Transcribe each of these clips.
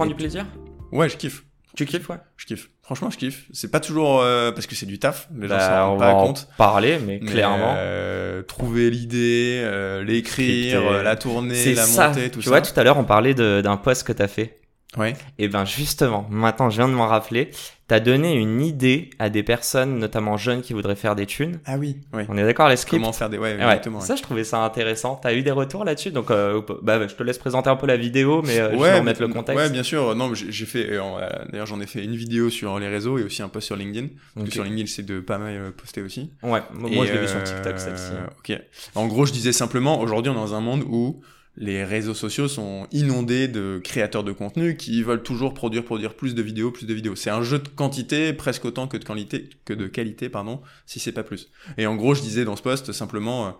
Prends du plaisir? Ouais, je kiffe. Tu kiffes, ouais? Je kiffe. Franchement, je kiffe. C'est pas toujours euh, parce que c'est du taf. Les gens s'en On rendent pas en compte. parler, mais Mais, clairement. euh, trouver l'idée, euh, l'écrire, la tourner, la ça. monter, tout tu ça. vois, tout à l'heure, on parlait d'un post que t'as fait. Ouais. Et ben justement, maintenant je viens de m'en rappeler, t'as donné une idée à des personnes, notamment jeunes, qui voudraient faire des thunes. Ah oui. Ouais. On est d'accord, les scripts? Comment faire des ouais, Ouais, exactement. ouais. Ça, je trouvais ça intéressant. T'as eu des retours là-dessus? Donc, euh, bah, je te laisse présenter un peu la vidéo, mais euh, je vais remettre le contexte. Ouais, bien sûr. Non, mais j'ai fait. euh, euh, D'ailleurs, j'en ai fait une vidéo sur les réseaux et aussi un post sur LinkedIn. Parce que sur LinkedIn, c'est de pas mal poster aussi. Ouais, moi Et, je l'ai vu sur TikTok celle-ci. Ok. En gros, je disais simplement, aujourd'hui, on est dans un monde où les réseaux sociaux sont inondés de créateurs de contenu qui veulent toujours produire, produire plus de vidéos, plus de vidéos. C'est un jeu de quantité presque autant que de qualité, que de qualité, pardon, si c'est pas plus. Et en gros, je disais dans ce post simplement, euh,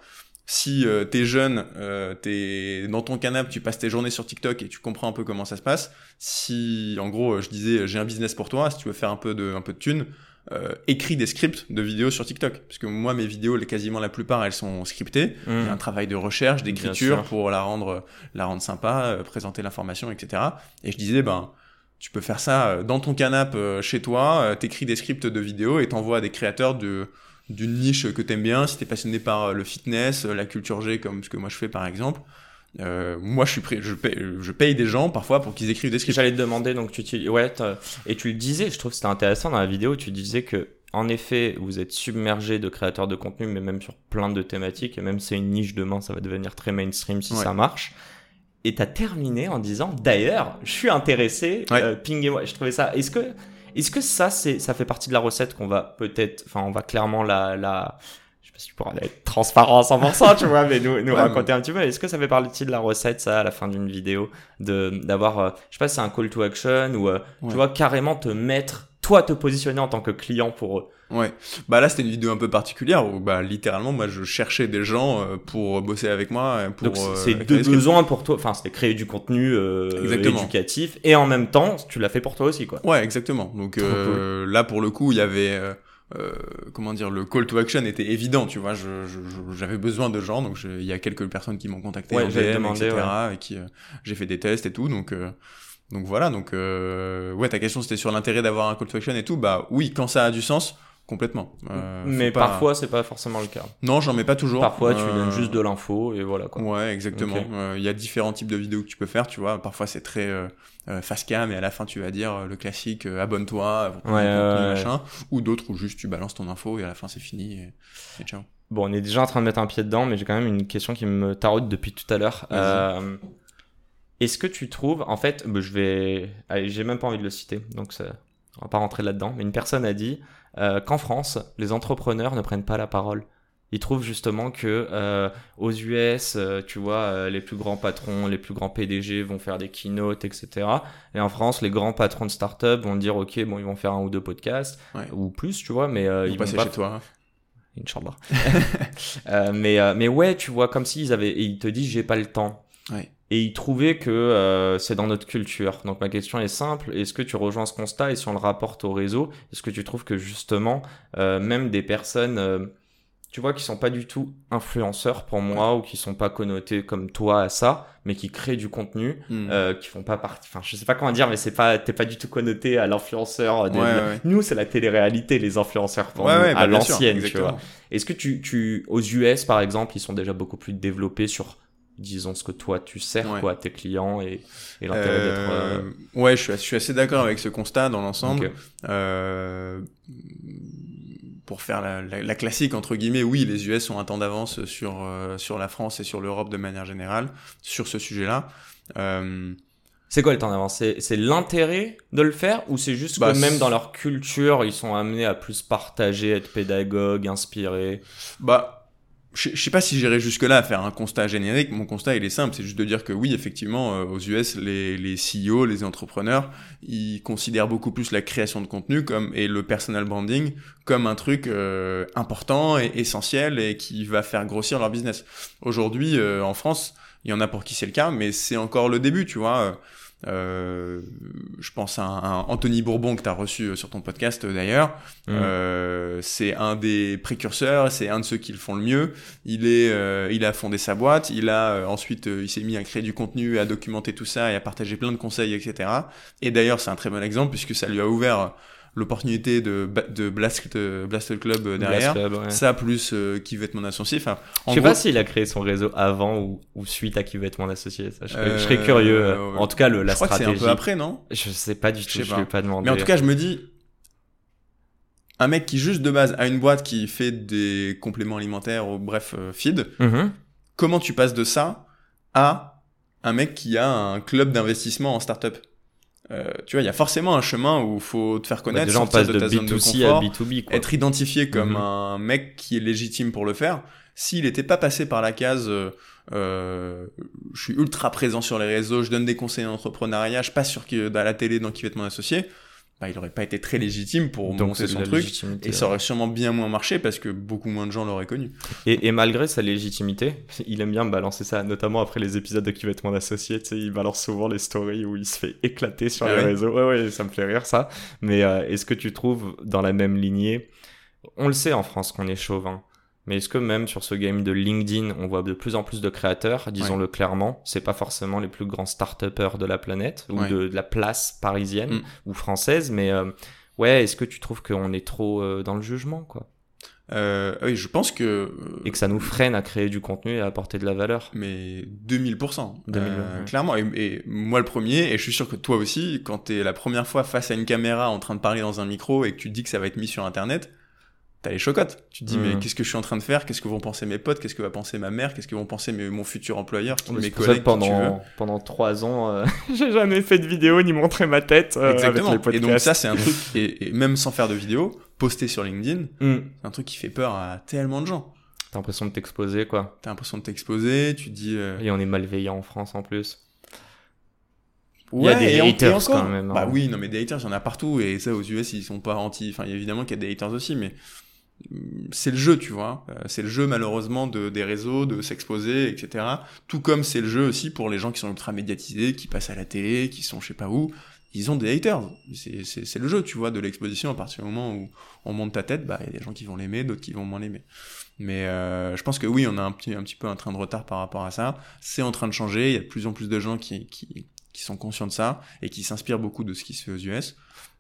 si euh, t'es jeune, euh, t'es dans ton canapé, tu passes tes journées sur TikTok et tu comprends un peu comment ça se passe. Si, en gros, je disais, j'ai un business pour toi, si tu veux faire un peu de, un peu de thunes, euh, écris des scripts de vidéos sur TikTok. Parce que moi, mes vidéos, quasiment la plupart, elles sont scriptées. Il y a un Mmh. travail de recherche, d'écriture pour la rendre, la rendre sympa, euh, présenter l'information, etc. Et je disais, ben, tu peux faire ça euh, dans ton canapé euh, chez toi, t'écris des scripts de vidéos et t'envoies à des créateurs de d'une niche que t'aimes bien, si t'es passionné par le fitness, la culture G, comme ce que moi je fais par exemple. Euh, moi, je suis prêt, je paye, je paye des gens parfois pour qu'ils écrivent des scripts. J'allais te demander, donc tu ouais, et tu le disais, je trouve que c'était intéressant dans la vidéo, tu disais que en effet, vous êtes submergé de créateurs de contenu, mais même sur plein de thématiques, et même si c'est une niche demain, ça va devenir très mainstream si Ouais. ça marche. Et t'as terminé en disant, d'ailleurs, je suis intéressé, Ouais. euh, pinguez-moi. Je trouvais ça. Est-ce que, est-ce que ça, c'est, ça fait partie de la recette qu'on va peut-être, enfin, on va clairement la, la, si tu pourras être transparent à 100%, tu vois, mais nous, nous Ouais, raconter un petit peu. Est-ce que ça fait partie de la recette, ça, à la fin d'une vidéo, de, d'avoir, euh, je sais pas si c'est un call to action ou, euh, Ouais. tu vois, carrément te mettre, toi, te positionner en tant que client pour eux? Ouais. Bah là, c'était une vidéo un peu particulière où, bah, littéralement, moi, je cherchais des gens euh, pour bosser avec moi. euh, Pour, Donc, euh, c'est créer deux besoins pour toi. Enfin, c'est créer du contenu euh, éducatif et en même temps, tu l'as fait pour toi aussi, quoi. Ouais, exactement. Donc euh, là, pour le coup, il y avait, euh, comment dire, le call to action était évident, tu vois. Je, je- je- j'avais besoin de gens, donc il y a quelques personnes qui m'ont contacté Ouais, en j'allais DM, demander, etc. Et qui, euh, j'ai fait des tests et tout, donc. euh, donc voilà, donc euh, ouais, ta question c'était sur l'intérêt d'avoir un call to action et tout. Bah oui, quand ça a du sens, complètement. Euh, mais pas- parfois, c'est pas forcément le cas. non, j'en mets pas toujours. Parfois, tu Euh, donnes juste de l'info et voilà, quoi. Ouais, exactement. Euh, Il y a différents types de vidéos que tu peux faire, tu vois. Parfois, c'est très fast cam et à la fin, tu vas dire le classique abonne-toi, Ouais, ouais, machin. Ou d'autres où juste tu balances ton info et à la fin, c'est fini et, et ciao. Bon, on est déjà en train de mettre un pied dedans, mais j'ai quand même une question qui me taraude depuis tout à l'heure. Est-ce que tu trouves, en fait, bah, je vais, j'ai même pas envie de le citer, donc ça, on va pas rentrer là-dedans. Mais une personne a dit euh, qu'en France, les entrepreneurs ne prennent pas la parole. Ils trouvent justement que euh, aux US, euh, tu vois, les plus grands patrons, les plus grands PDG vont faire des keynotes, etc. Et en France, les grands patrons de start-up vont dire, ok, bon, ils vont faire un ou deux podcasts Ouais. ou plus, tu vois, mais Ils ils passer vont pas chez toi. hein. Inch'Allah. Mais, mais ouais, tu vois, comme s'ils avaient. Et ils te disent, j'ai pas le temps. Ouais. Et ils trouvaient que euh, c'est dans notre culture. Donc ma question est simple est-ce que tu rejoins ce constat? Et si on le rapporte au réseau, est-ce que tu trouves que justement, euh, même des personnes, euh, tu vois, qui sont pas du tout influenceurs pour moi ou qui sont pas connotés comme toi à ça, mais qui créent du contenu, euh, qui font pas partie. Enfin, je sais pas comment dire, mais c'est pas, t'es pas du tout connoté à l'influenceur. Ouais, ouais. Nous, c'est la télé-réalité, les influenceurs pour Ouais, nous, bah, à l'ancienne, tu vois. Est-ce que tu, tu, aux US par exemple, ils sont déjà beaucoup plus développés sur, disons, ce que toi tu sers, Ouais. quoi, à tes clients et, et l'intérêt d'être. Euh, euh, Ouais, je suis, je suis assez d'accord avec ce constat dans l'ensemble. Euh, pour faire la, la- la classique entre guillemets, oui, les US ont un temps d'avance sur euh, sur la France et sur l'Europe de manière générale sur ce sujet-là. Euh, C'est quoi le temps d'avance? C'est l'intérêt de le faire ou c'est juste Bah, que même c'est- dans leur culture, ils sont amenés à plus partager, être pédagogues, inspirés? Bah, je je sais pas si j'irai jusque-là à faire un constat générique. Mon constat, il est simple. C'est juste de dire que oui, effectivement, euh, aux US, les, les CEO, les entrepreneurs, ils considèrent beaucoup plus la création de contenu comme, et le personal branding comme un truc euh, important et essentiel et qui va faire grossir leur business. Aujourd'hui, euh, en France, il y en a pour qui c'est le cas, mais c'est encore le début, tu vois. Euh, je pense à un, un Anthony Bourbon que tu as reçu euh, sur ton podcast euh, d'ailleurs. Mm. Euh, c'est un des précurseurs, c'est un de ceux qui le font le mieux. Il est, euh, il a fondé sa boîte, il a euh, ensuite, il s'est mis à créer du contenu, à documenter tout ça et à partager plein de conseils, etc. Et d'ailleurs, c'est un très bon exemple puisque ça lui a ouvert l'opportunité de, de Blast, de Blast Club euh, derrière. Blast Club, ouais. Ça plus euh, qui veut être mon associé. Enfin, en Je sais gros, pas s'il a créé son réseau avant ou, ou suite à qui veut être mon associé. Ça, je, serais, je Euh, serais curieux. euh. En tout cas, le, la je crois que c'est stratégie. un peu après, non? Je sais pas du Je tout. sais Je pas. lui ai pas demandé. Mais en tout cas, je me dis, un mec qui juste de base a une boîte qui fait des compléments alimentaires ou bref feed, Mhm. comment tu passes de ça à un mec qui a un club d'investissement en startup? Euh, Tu vois, il y a forcément un chemin où il faut te faire Bah, connaître, déjà, on sortir passe de de ta zone de B2C confort, à B2B. Quoi. être identifié comme Mhm. un mec qui est légitime pour le faire. S'il n'était pas passé par la case, euh, euh, je suis ultra présent sur les réseaux, je donne des conseils en entrepreneuriat, je passe sur qui, à la télé dans qui va être mon associé, bah, il aurait pas été très légitime pour monter son truc. Et ça aurait sûrement bien moins marché parce que beaucoup moins de gens l'auraient connu. Et, et malgré sa légitimité, il aime bien me balancer ça, notamment après les épisodes de Qui va être mon associé, il balance souvent les stories où il se fait éclater sur Ah les ouais réseaux. Ouais, ouais, ça me fait rire ça. Mais euh, est-ce que tu trouves dans la même lignée, on le sait en France qu'on est chauvin, mais est-ce que même sur ce game de LinkedIn, on voit de plus en plus de créateurs, disons-le clairement, c'est pas forcément les plus grands start-upers de la planète ou Ouais. de, de la place parisienne Mm. ou française, mais euh, ouais, est-ce que tu trouves qu'on est trop euh, dans le jugement, quoi? Euh, oui, je pense que. euh, et que ça nous freine à créer du contenu et à apporter de la valeur. Mais 2000%. 2000, euh, ouais. Clairement. Et, et moi le premier, et je suis sûr que toi aussi, quand t'es la première fois face à une caméra en train de parler dans un micro et que tu te dis que ça va être mis sur Internet, t'as les chocottes. Tu te dis, mais qu'est-ce que je suis en train de faire? Qu'est-ce que vont penser mes potes? Qu'est-ce que va penser ma mère? Qu'est-ce que vont penser mes- mon futur employeur? Qui, Mes collègues qui tu veux pendant, pendant trois ans, euh, j'ai jamais fait de vidéo ni montré ma tête euh, Exactement. avec les Et donc ça, c'est un truc, et, et même sans faire de vidéo, poster sur LinkedIn, Hmm. c'est un truc qui fait peur à tellement de gens. T'as l'impression de t'exposer, quoi. T'as l'impression de t'exposer, tu te dis... euh, Et on est malveillant en France en plus. Ouais, Il y a des haters encore. quand même, hein. Bah oui, non mais des haters, il y en a partout et ça aux US ils sont pas anti. Enfin évidemment qu'il y a des haters aussi, mais c'est le jeu, tu vois. Euh, C'est le jeu malheureusement de des réseaux, de s'exposer, etc. Tout comme c'est le jeu aussi pour les gens qui sont ultra médiatisés, qui passent à la télé, qui sont je sais pas où. Ils ont des haters. C'est- le jeu, tu vois, de l'exposition. À partir du moment où on monte ta tête, bah il y a des gens qui vont l'aimer, d'autres qui vont moins l'aimer. Mais euh, je pense que oui, on a un petit, un petit peu un train de retard par rapport à ça. C'est en train de changer. Il y a de plus en plus de gens qui, qui sont conscients de ça et qui s'inspirent beaucoup de ce qui se fait aux US.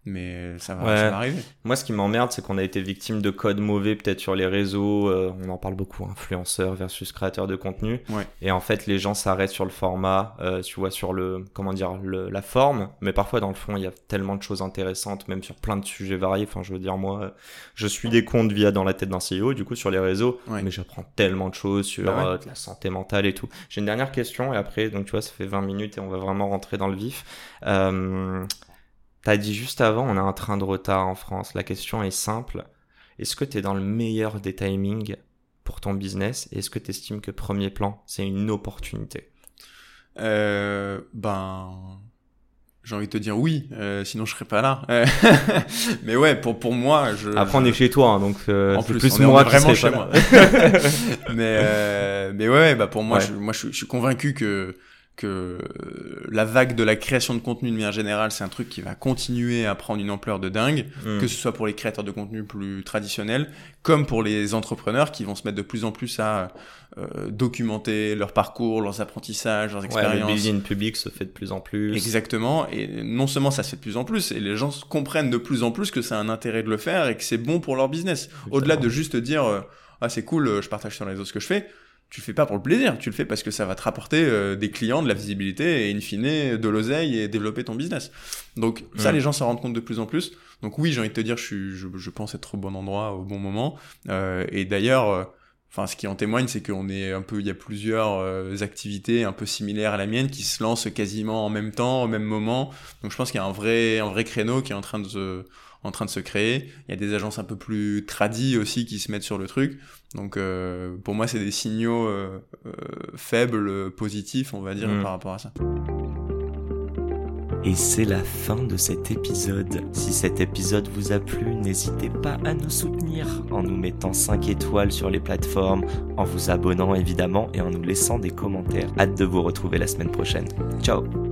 Mais ça va, Ouais. ça va arriver. Moi, ce qui m'emmerde, c'est qu'on a été victime de codes mauvais, peut-être sur les réseaux. euh, on en parle beaucoup, influenceurs versus créateurs de contenu. Ouais. Et en fait, les gens s'arrêtent sur le format, euh, tu vois, sur le, comment dire, le, la forme. Mais parfois, dans le fond, il y a tellement de choses intéressantes, même sur plein de sujets variés. Enfin, je veux dire, moi, je suis des comptes via dans la tête d'un CEO, du coup, sur les réseaux. Ouais. Mais j'apprends tellement de choses sur Bah euh, de la santé mentale et tout. J'ai une dernière question et après, donc tu vois, ça fait 20 minutes et on va vraiment rentrer dans le vif. Euh, T'as dit juste avant, on a un train de retard en France. La question est simple. Est-ce que tu es dans le meilleur des timings pour ton business et est-ce que tu estimes que premier plan, c'est une opportunité? Euh, ben, j'ai envie de te dire oui, euh, sinon je serais pas là. Euh, mais ouais, pour, pour moi, je. Après, on est chez toi, hein, donc euh, En plus, plus, on moi est vraiment chez moi. mais euh, mais ouais, bah pour moi, Ouais. je, moi je suis convaincu que que euh, la vague de la création de contenu de manière générale, c'est un truc qui va continuer à prendre une ampleur de dingue, Hmm. que ce soit pour les créateurs de contenu plus traditionnels, comme pour les entrepreneurs qui vont se mettre de plus en plus à euh, documenter leur parcours, leurs apprentissages, leurs Ouais, le expériences. building public se fait de plus en plus. Exactement, et non seulement ça se fait de plus en plus, et les gens comprennent de plus en plus que c'est un intérêt de le faire et que c'est bon pour leur business. Au-delà de juste dire euh, ah c'est cool, je partage sur les réseaux ce que je fais, tu le fais pas pour le plaisir, tu le fais parce que ça va te rapporter euh, des clients, de la visibilité et in fine de l'oseille et développer ton business. Donc ça les gens s'en rendent compte de plus en plus. Donc oui j'ai envie de te dire je suis, je, je pense être au bon endroit au bon moment. Euh, et d'ailleurs euh, Enfin, ce qui en témoigne, c'est qu'on est un peu, il y a plusieurs euh, activités un peu similaires à la mienne qui se lancent quasiment en même temps, au même moment. Donc, je pense qu'il y a un vrai, un vrai créneau qui est en train de se, en train de se créer. Il y a des agences un peu plus tradies aussi qui se mettent sur le truc. Donc, euh, pour moi, c'est des signaux euh, faibles, positifs, on va dire, Mm. par rapport à ça. Et c'est la fin de cet épisode. Si cet épisode vous a plu, n'hésitez pas à nous soutenir en nous mettant 5 étoiles sur les plateformes, en vous abonnant évidemment et en nous laissant des commentaires. Hâte de vous retrouver la semaine prochaine. Ciao